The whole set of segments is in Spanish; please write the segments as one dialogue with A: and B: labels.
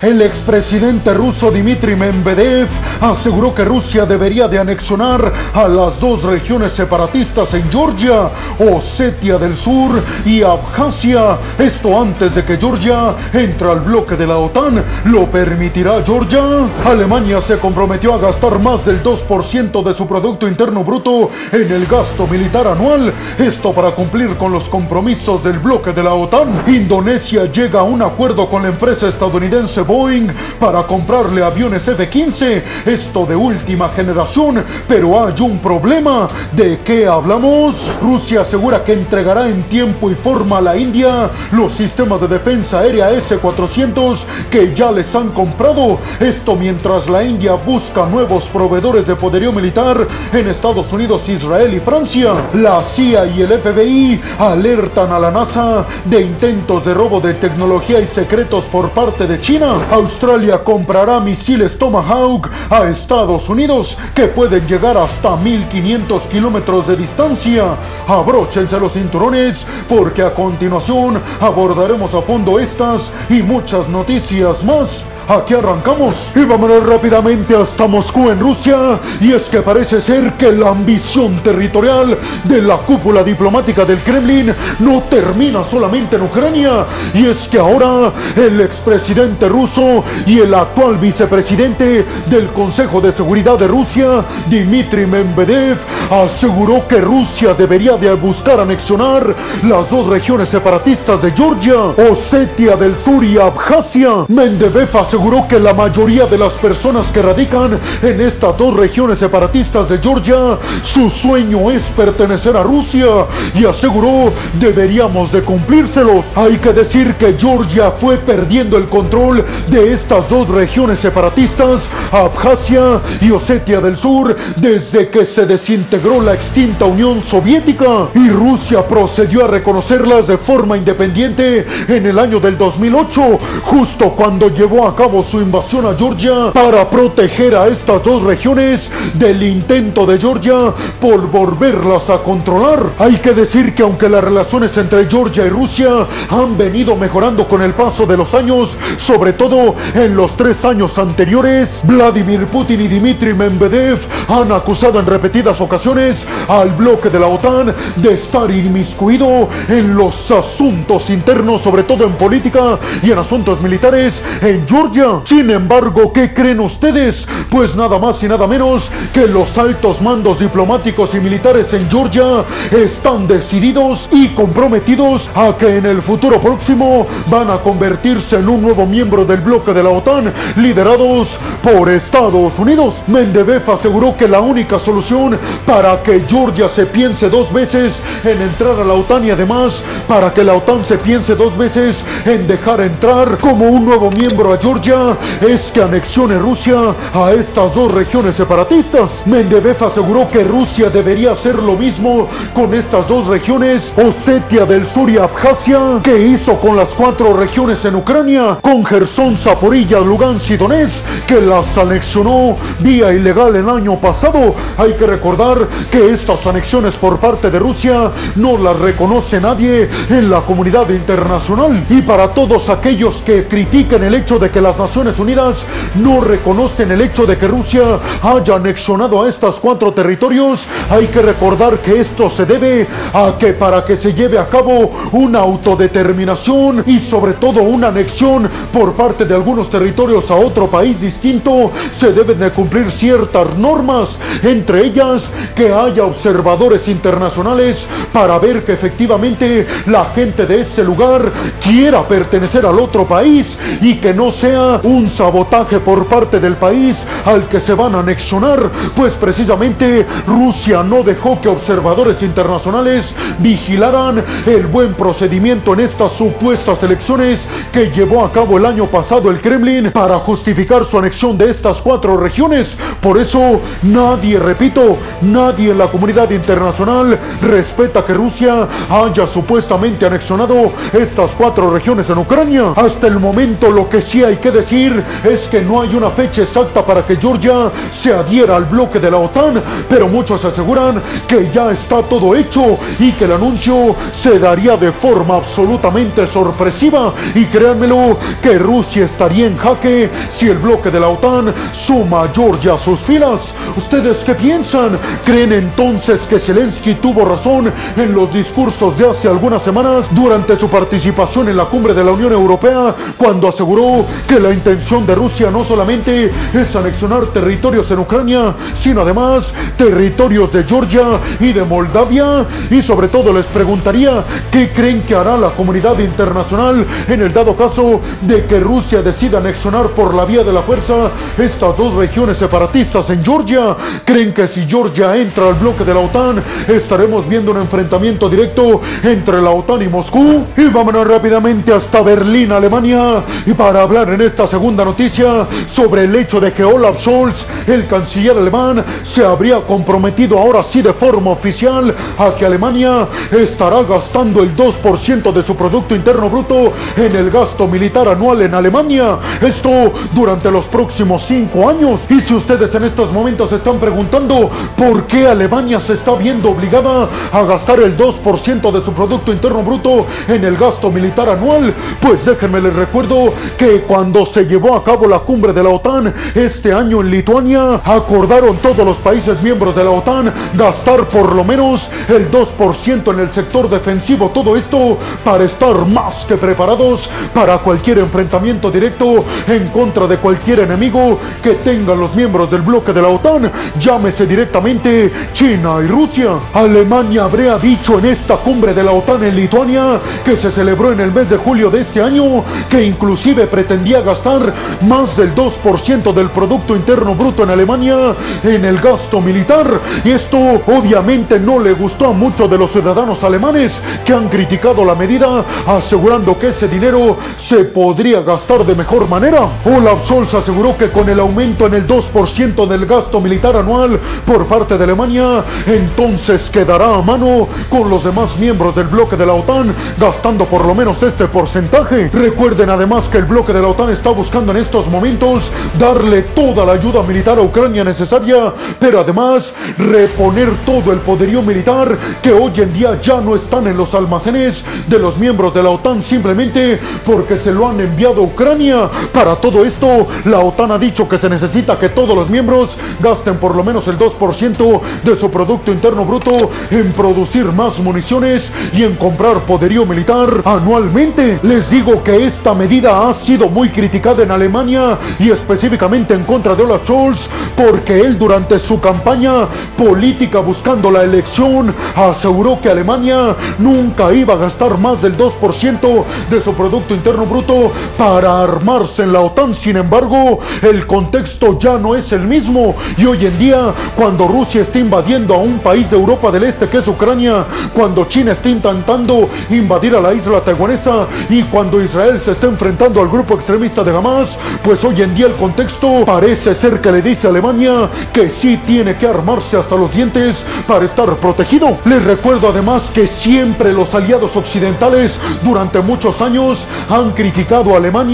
A: El expresidente ruso Dmitry Medvedev aseguró que Rusia debería de anexionar a las dos regiones separatistas en Georgia, Osetia del Sur y Abjasia. Esto antes de que Georgia entre al bloque de la OTAN. ¿Lo permitirá Georgia? Alemania se comprometió a gastar más del 2% de su Producto Interno Bruto en el gasto militar anual. Esto para cumplir con los compromisos del bloque de la OTAN. Indonesia llega a un acuerdo con la empresa estadounidense Boeing para comprarle aviones F-15, esto de última generación, pero hay un problema. ¿De qué hablamos? Rusia asegura que entregará en tiempo y forma a la India los sistemas de defensa aérea S-400 que ya les han comprado. Esto mientras la India busca nuevos proveedores de poderío militar en Estados Unidos, Israel y Francia. La CIA y el FBI alertan a la NASA de intentos de robo de tecnología y secretos por parte de China. Australia comprará misiles Tomahawk a Estados Unidos que pueden llegar hasta 1500 kilómetros de distancia. Abróchense los cinturones porque a continuación abordaremos a fondo estas y muchas noticias más. Aquí arrancamos y vámonos rápidamente hasta Moscú en Rusia. Y es que parece ser que la ambición territorial de la cúpula diplomática del Kremlin no termina solamente en Ucrania. Y es que ahora el expresidente ruso y el actual vicepresidente del Consejo de Seguridad de Rusia, Dmitry Medvedev, aseguró que Rusia debería de buscar anexionar las dos regiones separatistas de Georgia, Osetia del Sur y Abjasia. Medvedev aseguró que la mayoría de las personas que radican en estas dos regiones separatistas de Georgia, su sueño es pertenecer a Rusia y aseguró deberíamos de cumplírselos. Hay que decir que Georgia fue perdiendo el control de estas dos regiones separatistas, Abjasia y Osetia del Sur, desde que se desintegró la extinta Unión Soviética y Rusia procedió a reconocerlas de forma independiente en el año del 2008, justo cuando llevó a cabo su invasión a Georgia para proteger a estas dos regiones del intento de Georgia por volverlas a controlar. Hay que decir que aunque las relaciones entre Georgia y Rusia han venido mejorando con el paso de los años, sobre todo en los tres años anteriores, Vladimir Putin y Dmitry Medvedev han acusado en repetidas ocasiones al bloque de la OTAN de estar inmiscuido en los asuntos internos, sobre todo en política y en asuntos militares en Georgia sin embargo, ¿qué creen ustedes? Pues nada más y nada menos que los altos mandos diplomáticos y militares en Georgia están decididos y comprometidos a que en el futuro próximo van a convertirse en un nuevo miembro del bloque de la OTAN, liderados por Estados Unidos. Mendebev aseguró que la única solución para que Georgia se piense dos veces en entrar a la OTAN y además para que la OTAN se piense dos veces en dejar entrar como un nuevo miembro a Georgia es que anexione Rusia a estas dos regiones separatistas. Mendebev aseguró que Rusia debería hacer lo mismo con estas dos regiones, Osetia del Sur y Abjasia, que hizo con las cuatro regiones en Ucrania, con Gerson, Zaporilla, Lugansk y Donetsk, que las anexionó vía ilegal el año pasado. Hay que recordar que estas anexiones por parte de Rusia no las reconoce nadie en la comunidad internacional. Y para todos aquellos que critiquen el hecho de que las Naciones Unidas no reconocen el hecho de que Rusia haya anexionado a estos cuatro territorios, hay que recordar que esto se debe a que para que se lleve a cabo una autodeterminación y sobre todo una anexión por parte de algunos territorios a otro país distinto, se deben de cumplir ciertas normas, entre ellas que haya observadores internacionales para ver que efectivamente la gente de ese lugar quiera pertenecer al otro país y que no sea un sabotaje por parte del país al que se van a anexionar, pues precisamente Rusia no dejó que observadores internacionales vigilaran el buen procedimiento en estas supuestas elecciones que llevó a cabo el año pasado el Kremlin para justificar su anexión de estas cuatro regiones. Por eso nadie, repito, nadie en la comunidad internacional respeta que Rusia haya supuestamente anexionado estas cuatro regiones en Ucrania. Hasta el momento lo que sí hay que decir es que no hay una fecha exacta para que Georgia se adhiera al bloque de la OTAN, pero muchos aseguran que ya está todo hecho y que el anuncio se daría de forma absolutamente sorpresiva. Y créanmelo que Rusia Rusia estaría en jaque si el bloque de la OTAN suma Georgia a sus filas. ¿Ustedes qué piensan? ¿Creen entonces que Zelensky tuvo razón en los discursos de hace algunas semanas durante su participación en la cumbre de la Unión Europea cuando aseguró que la intención de Rusia no solamente es anexionar territorios en Ucrania, sino además territorios de Georgia y de Moldavia? Y sobre todo les preguntaría qué creen que hará la comunidad internacional en el dado caso de que Rusia decida anexionar por la vía de la fuerza estas dos regiones separatistas en Georgia. ¿Creen que si Georgia entra al bloque de la OTAN estaremos viendo un enfrentamiento directo entre la OTAN y Moscú? Y vámonos rápidamente hasta Berlín, Alemania, y para hablar en esta segunda noticia sobre el hecho de que Olaf Scholz, el canciller alemán, se habría comprometido ahora sí de forma oficial a que Alemania estará gastando el 2% de su Producto Interno Bruto en el gasto militar anual en Alemania. Esto durante los próximos cinco años. Y si ustedes en estos momentos están preguntando por qué Alemania se está viendo obligada a gastar el 2% de su Producto Interno Bruto en el gasto militar anual, pues déjenme les recuerdo que cuando se llevó a cabo la cumbre de la OTAN este año en Lituania, acordaron todos los países miembros de la OTAN gastar por lo menos el 2% en el sector defensivo. Todo esto para estar más que preparados para cualquier enfrentamiento directo en contra de cualquier enemigo que tengan los miembros del bloque de la OTAN, llámese directamente China y Rusia. Alemania habría dicho en esta cumbre de la OTAN en Lituania que se celebró en el mes de julio de este año que inclusive pretendía gastar más del 2% del Producto Interno Bruto en Alemania en el gasto militar. Y esto obviamente no le gustó a muchos de los ciudadanos alemanes que han criticado la medida asegurando que ese dinero se podría gastar de mejor manera. Olaf Scholz aseguró que con el aumento en el 2% del gasto militar anual por parte de Alemania, entonces quedará a mano con los demás miembros del bloque de la OTAN gastando por lo menos este porcentaje. Recuerden además que el bloque de la OTAN está buscando en estos momentos darle toda la ayuda militar a Ucrania necesaria, pero además reponer todo el poderío militar que hoy en día ya no están en los almacenes de los miembros de la OTAN simplemente porque se lo han enviado. Para todo esto, la OTAN ha dicho que se necesita que todos los miembros gasten por lo menos el 2% de su Producto Interno Bruto en producir más municiones y en comprar poderío militar anualmente. Les digo que esta medida ha sido muy criticada en Alemania y específicamente en contra de Olaf Scholz porque él durante su campaña política buscando la elección aseguró que Alemania nunca iba a gastar más del 2% de su Producto Interno Bruto para armarse en la OTAN. Sin embargo, el contexto ya no es el mismo y hoy en día, cuando Rusia está invadiendo a un país de Europa del Este que es Ucrania, cuando China está intentando invadir a la isla taiwanesa y cuando Israel se está enfrentando al grupo extremista de Hamas, pues hoy en día el contexto parece ser que le dice a Alemania que sí tiene que armarse hasta los dientes para estar protegido. Les recuerdo además que siempre los aliados occidentales durante muchos años han criticado a Alemania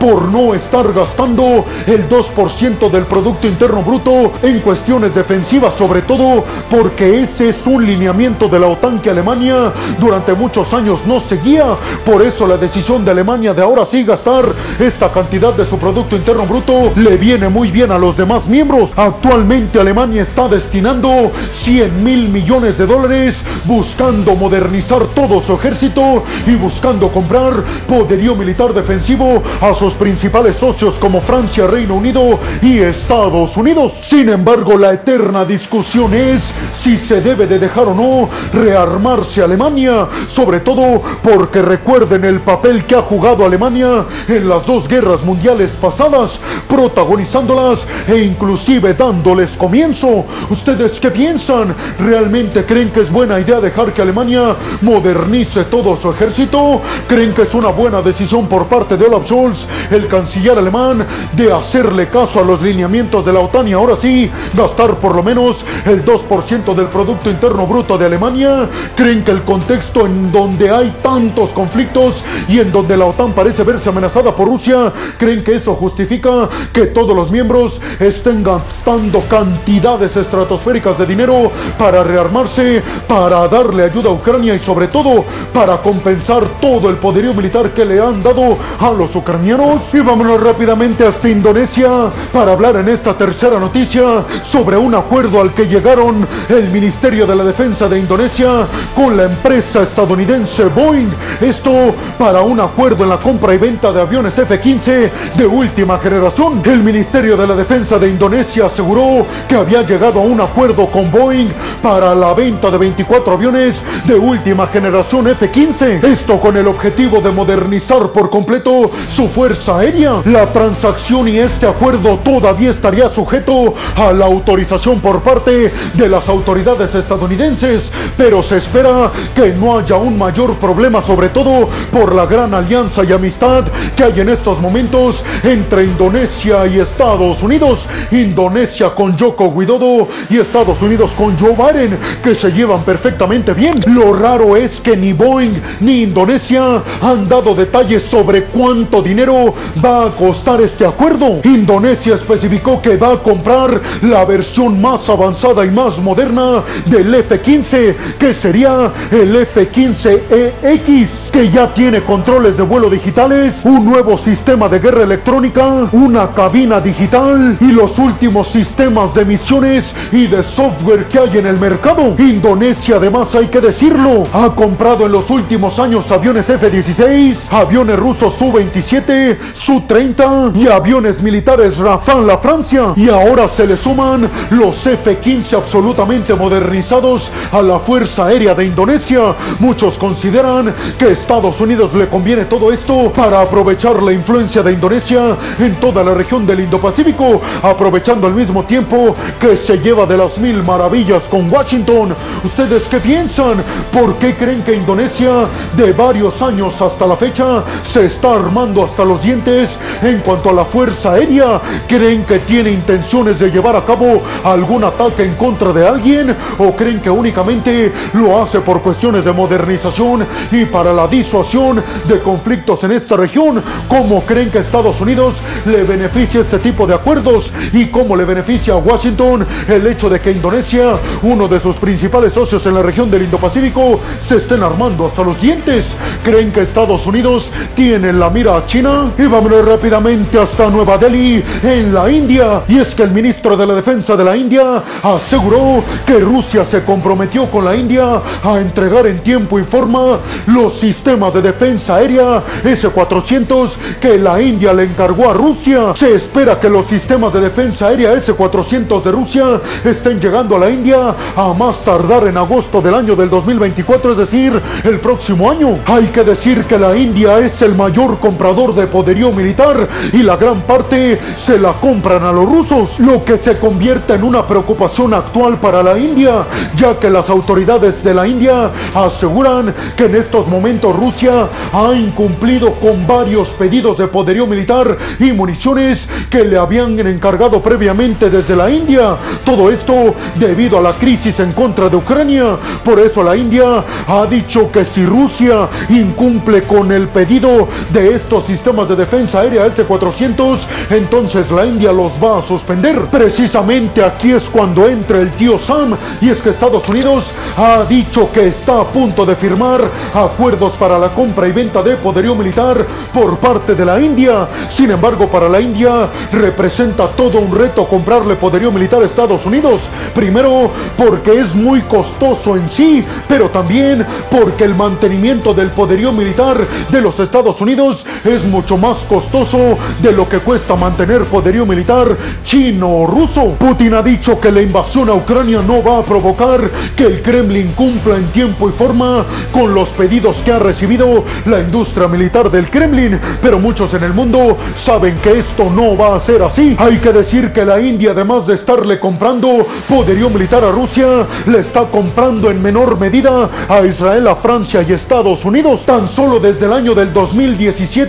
A: por no estar gastando el 2% del Producto Interno Bruto en cuestiones defensivas, sobre todo porque ese es un lineamiento de la OTAN que Alemania durante muchos años no seguía. Por eso la decisión de Alemania de ahora sí gastar esta cantidad de su Producto Interno Bruto le viene muy bien a los demás miembros. Actualmente Alemania está destinando 100 mil millones de dólares buscando modernizar todo su ejército y buscando comprar poderío militar defensivo a sus principales socios como Francia, Reino Unido y Estados Unidos. Sin embargo, la eterna discusión es si se debe de dejar o no rearmarse Alemania, sobre todo porque recuerden el papel que ha jugado Alemania en las dos guerras mundiales pasadas, protagonizándolas e inclusive dándoles comienzo. ¿Ustedes qué piensan? ¿Realmente creen que es buena idea dejar que Alemania modernice todo su ejército? ¿Creen que es una buena decisión por parte de Olaf Scholz, el canciller alemán, de hacerle caso a los lineamientos de la OTAN y ahora sí gastar por lo menos el 2% del Producto Interno Bruto de Alemania? ¿Creen que el contexto en donde hay tantos conflictos y en donde la OTAN parece verse amenazada por Rusia, creen que eso justifica que todos los miembros estén gastando cantidades estratosféricas de dinero para rearmarse, para darle ayuda a Ucrania y sobre todo para compensar todo el poderío militar que le han dado a los ucranianos. Y vámonos rápidamente hasta Indonesia para hablar en esta tercera noticia sobre un acuerdo al que llegaron el Ministerio de la Defensa de Indonesia con la empresa estadounidense Boeing. Esto para un acuerdo en la compra y venta de aviones F-15 de última generación. El Ministerio de la Defensa de Indonesia aseguró que había llegado a un acuerdo con Boeing para la venta de 24 aviones de última generación F-15. Esto con el objetivo de modernizar por completo su fuerza aérea. La transacción y este acuerdo todavía estaría sujeto a la autorización por parte de las autoridades estadounidenses, pero se espera que no haya un mayor problema, sobre todo por la gran alianza y amistad que hay en estos momentos entre Indonesia y Estados Unidos. Indonesia con Joko Widodo y Estados Unidos con Joe Biden, que se llevan perfectamente bien. Lo raro es que ni Boeing ni Indonesia han dado detalles sobre cuánto dinero va a costar este acuerdo. Indonesia especificó que va a comprar la versión más avanzada y más moderna del F-15, que sería el F-15EX, que ya tiene controles de vuelo digitales, un nuevo sistema de guerra electrónica, una cabina digital y los últimos sistemas de misiones y de software que hay en el mercado. Indonesia, además hay que decirlo, ha comprado en los últimos años aviones F-16, aviones rusos Su-27, Su-30 y aviones militares Rafale la Francia. Y ahora se le suman los F-15 absolutamente modernizados a la Fuerza Aérea de Indonesia. Muchos consideran que Estados Unidos le conviene todo esto para aprovechar la influencia de Indonesia en toda la región del Indo-Pacífico, aprovechando al mismo tiempo que se lleva de las mil maravillas con Washington. ¿Ustedes qué piensan? ¿Por qué creen que Indonesia de varios años hasta la fecha se está armando hasta los dientes en cuanto a la fuerza aérea? ¿Creen que tiene intenciones de llevar a cabo algún ataque en contra de alguien? ¿O creen que únicamente lo hace por cuestiones de modernización y para la disuasión de conflictos en esta región? ¿Cómo creen que Estados Unidos le beneficia este tipo de acuerdos? ¿Y cómo le beneficia a Washington el hecho de que Indonesia, uno de sus principales socios en la región del Indo-Pacífico, se estén armando hasta los dientes? ¿Creen que Estados Unidos tiene en la mira a China? Y vámonos rápidamente hasta Nueva Delhi, en la India. Y es que el ministro de la Defensa de la India aseguró que Rusia se comprometió con la India a entregar en tiempo y forma los sistemas de defensa aérea S-400 que la India le encargó a Rusia. Se espera que los sistemas de defensa aérea S-400 de Rusia estén llegando a la India a más tardar en agosto del año del 2024, es decir, el próximo año. Hay que decir que la India es el mayor de poderío militar y la gran parte se la compran a los rusos, lo que se convierte en una preocupación actual para la India, ya que las autoridades de la India aseguran que en estos momentos Rusia ha incumplido con varios pedidos de poderío militar y municiones que le habían encargado previamente desde la India. Todo esto debido a la crisis en contra de Ucrania. Por eso la India ha dicho que si Rusia incumple con el pedido de estos sistemas de defensa aérea S-400, entonces la India los va a suspender. Precisamente aquí es cuando entra el tío Sam y es que Estados Unidos ha dicho que está a punto de firmar acuerdos para la compra y venta de poderío militar por parte de la India. Sin embargo, para la India representa todo un reto comprarle poderío militar a Estados Unidos. Primero, porque es muy costoso en sí, pero también porque el mantenimiento del poderío militar de los Estados Unidos es mucho más costoso de lo que cuesta mantener poderío militar chino o ruso. Putin ha dicho que la invasión a Ucrania no va a provocar que el Kremlin cumpla en tiempo y forma con los pedidos que ha recibido la industria militar del Kremlin, pero muchos en el mundo saben que esto no va a ser así. Hay que decir que la India, además de estarle comprando poderío militar a Rusia, le está comprando en menor medida a Israel, a Francia y Estados Unidos. Tan solo desde el año del 2017,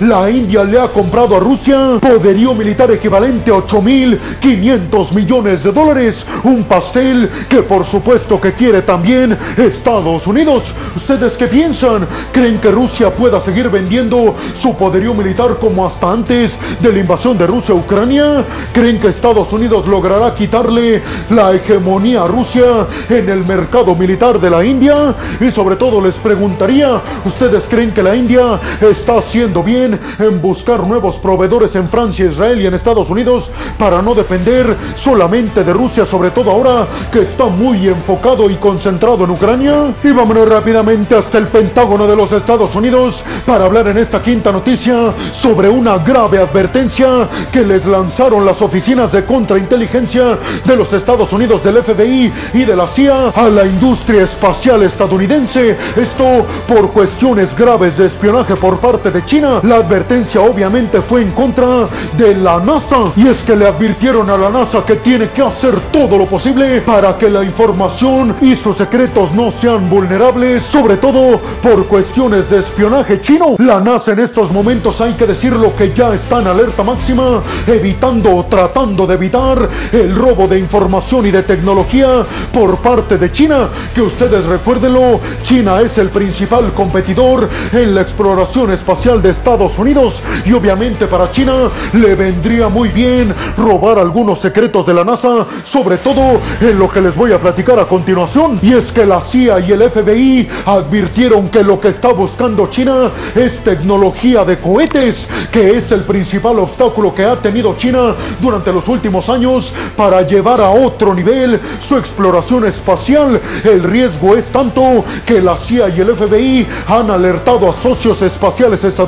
A: la India le ha comprado a Rusia poderío militar equivalente a 8.500 millones de dólares. Un pastel que por supuesto que quiere también Estados Unidos. ¿Ustedes qué piensan? ¿Creen que Rusia pueda seguir vendiendo su poderío militar como hasta antes de la invasión de Rusia a Ucrania? ¿Creen que Estados Unidos logrará quitarle la hegemonía a Rusia en el mercado militar de la India? Y sobre todo les preguntaría, ¿ustedes creen que la India está haciendo haciendo bien en buscar nuevos proveedores en Francia, Israel y en Estados Unidos para no depender solamente de Rusia, sobre todo ahora que está muy enfocado y concentrado en Ucrania. Y vámonos rápidamente hasta el Pentágono de los Estados Unidos para hablar en esta quinta noticia sobre una grave advertencia que les lanzaron las oficinas de contrainteligencia de los Estados Unidos del FBI y de la CIA a la industria espacial estadounidense. Esto por cuestiones graves de espionaje por parte de China. La advertencia obviamente fue en contra de la NASA y es que le advirtieron a la NASA que tiene que hacer todo lo posible para que la información y sus secretos no sean vulnerables, sobre todo por cuestiones de espionaje chino. La NASA en estos momentos hay que decirlo que ya está en alerta máxima, evitando o tratando de evitar el robo de información y de tecnología por parte de China, que ustedes recuérdenlo, China es el principal competidor en la exploración espacial de Estados Unidos y obviamente para China le vendría muy bien robar algunos secretos de la NASA, sobre todo en lo que les voy a platicar a continuación. Y es que la CIA y el FBI advirtieron que lo que está buscando China es tecnología de cohetes, que es el principal obstáculo que ha tenido China durante los últimos años para llevar a otro nivel su exploración espacial. El riesgo es tanto que la CIA y el FBI han alertado a socios espaciales estadounidenses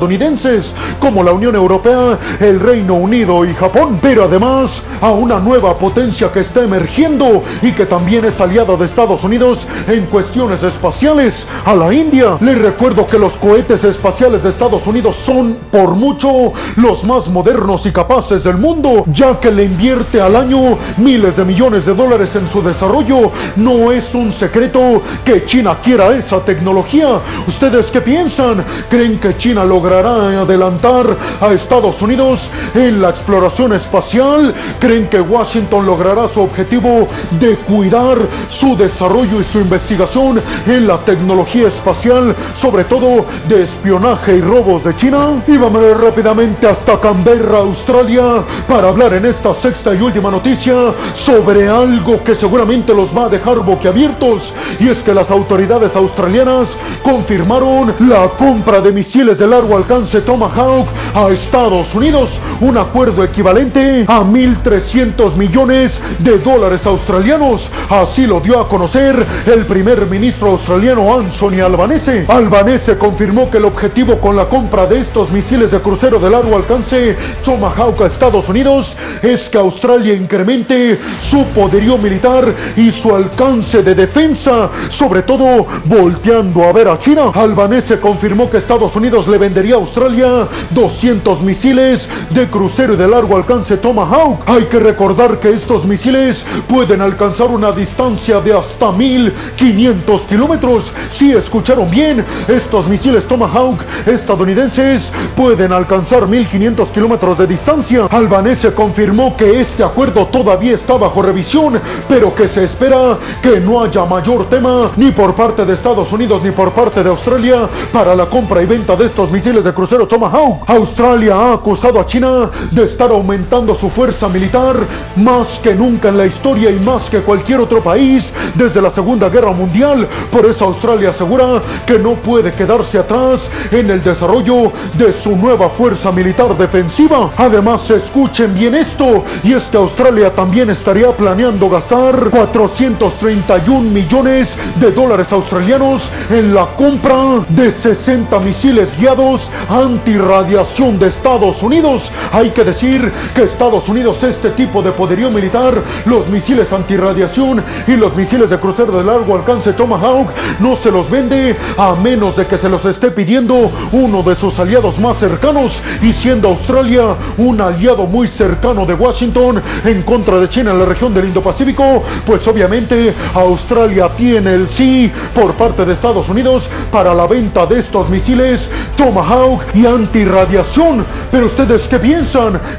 A: como la Unión Europea, el Reino Unido y Japón, pero además a una nueva potencia que está emergiendo y que también es aliada de Estados Unidos en cuestiones espaciales, a la India. Les recuerdo que los cohetes espaciales de Estados Unidos son por mucho los más modernos y capaces del mundo, ya que le invierte al año miles de millones de dólares en su desarrollo. No es un secreto que China quiera esa tecnología. ¿Ustedes qué piensan? ¿Creen que China logrará adelantar a Estados Unidos en la exploración espacial? ¿Creen que Washington logrará su objetivo de cuidar su desarrollo y su investigación en la tecnología espacial, sobre todo de espionaje y robos de China? Y vamos rápidamente hasta Canberra, Australia, para hablar en esta sexta y última noticia sobre algo que seguramente los va a dejar boquiabiertos, y es que las autoridades australianas confirmaron la compra de misiles de largo alcance Tomahawk a Estados Unidos, un acuerdo equivalente a 1.300 millones de dólares australianos. Así lo dio a conocer el primer ministro australiano Anthony Albanese. Albanese confirmó que el objetivo con la compra de estos misiles de crucero de largo alcance Tomahawk a Estados Unidos es que Australia incremente su poderío militar y su alcance de defensa, sobre todo volteando a ver a China. Albanese confirmó que Estados Unidos le vendería a Australia 200 misiles de crucero de largo alcance Tomahawk. Hay que recordar que estos misiles pueden alcanzar una distancia de hasta 1500 kilómetros. Si escucharon bien, estos misiles Tomahawk estadounidenses pueden alcanzar 1500 kilómetros de distancia. Albanese confirmó que este acuerdo todavía está bajo revisión, pero que se espera que no haya mayor tema ni por parte de Estados Unidos ni por parte de Australia para la compra y venta de estos misiles de crucero Tomahawk. Australia ha acusado a China de estar aumentando su fuerza militar más que nunca en la historia y más que cualquier otro país desde la Segunda Guerra Mundial. Por eso Australia asegura que no puede quedarse atrás en el desarrollo de su nueva fuerza militar defensiva. Además, escuchen bien esto, y es Australia también estaría planeando gastar 431 millones de dólares australianos en la compra de 60 misiles guiados antirradiación de Estados Unidos. Hay que decir que Estados Unidos este tipo de poderío militar, los misiles antirradiación y los misiles de crucero de largo alcance Tomahawk, no se los vende a menos de que se los esté pidiendo uno de sus aliados más cercanos y siendo Australia un aliado muy cercano de Washington en contra de China en la región del Indo-Pacífico, pues obviamente Australia tiene el sí por parte de Estados Unidos para la venta de estos misiles Tomahawk y antirradiación. Pero ustedes qué piensan?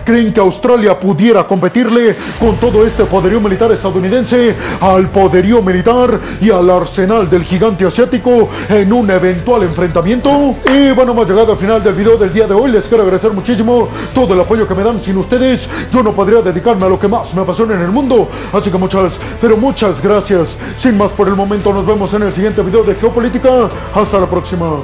A: ¿Creen que Australia pudiera competirle con todo este poderío militar estadounidense al poderío militar y al arsenal del gigante asiático en un eventual enfrentamiamiento? Y bueno, hemos llegado al final del video del día de hoy. Les quiero agradecer muchísimo todo el apoyo que me dan. Sin ustedes, yo no podría dedicarme a lo que más me apasiona en el mundo. Así que muchas, pero muchas gracias. Sin más por el momento, nos vemos en el siguiente video de Geopolítica. Hasta la próxima.